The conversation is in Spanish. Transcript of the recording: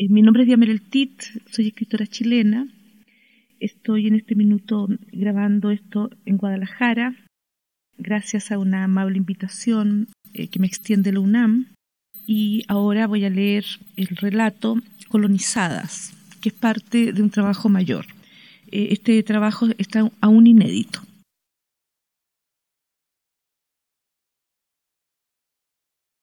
Eh, mi nombre es Diamel Tit, soy escritora chilena. Estoy en este minuto grabando esto en Guadalajara, gracias a una amable invitación eh, que me extiende la UNAM. Y ahora voy a leer el relato Colonizadas, que es parte de un trabajo mayor. Eh, este trabajo está aún inédito.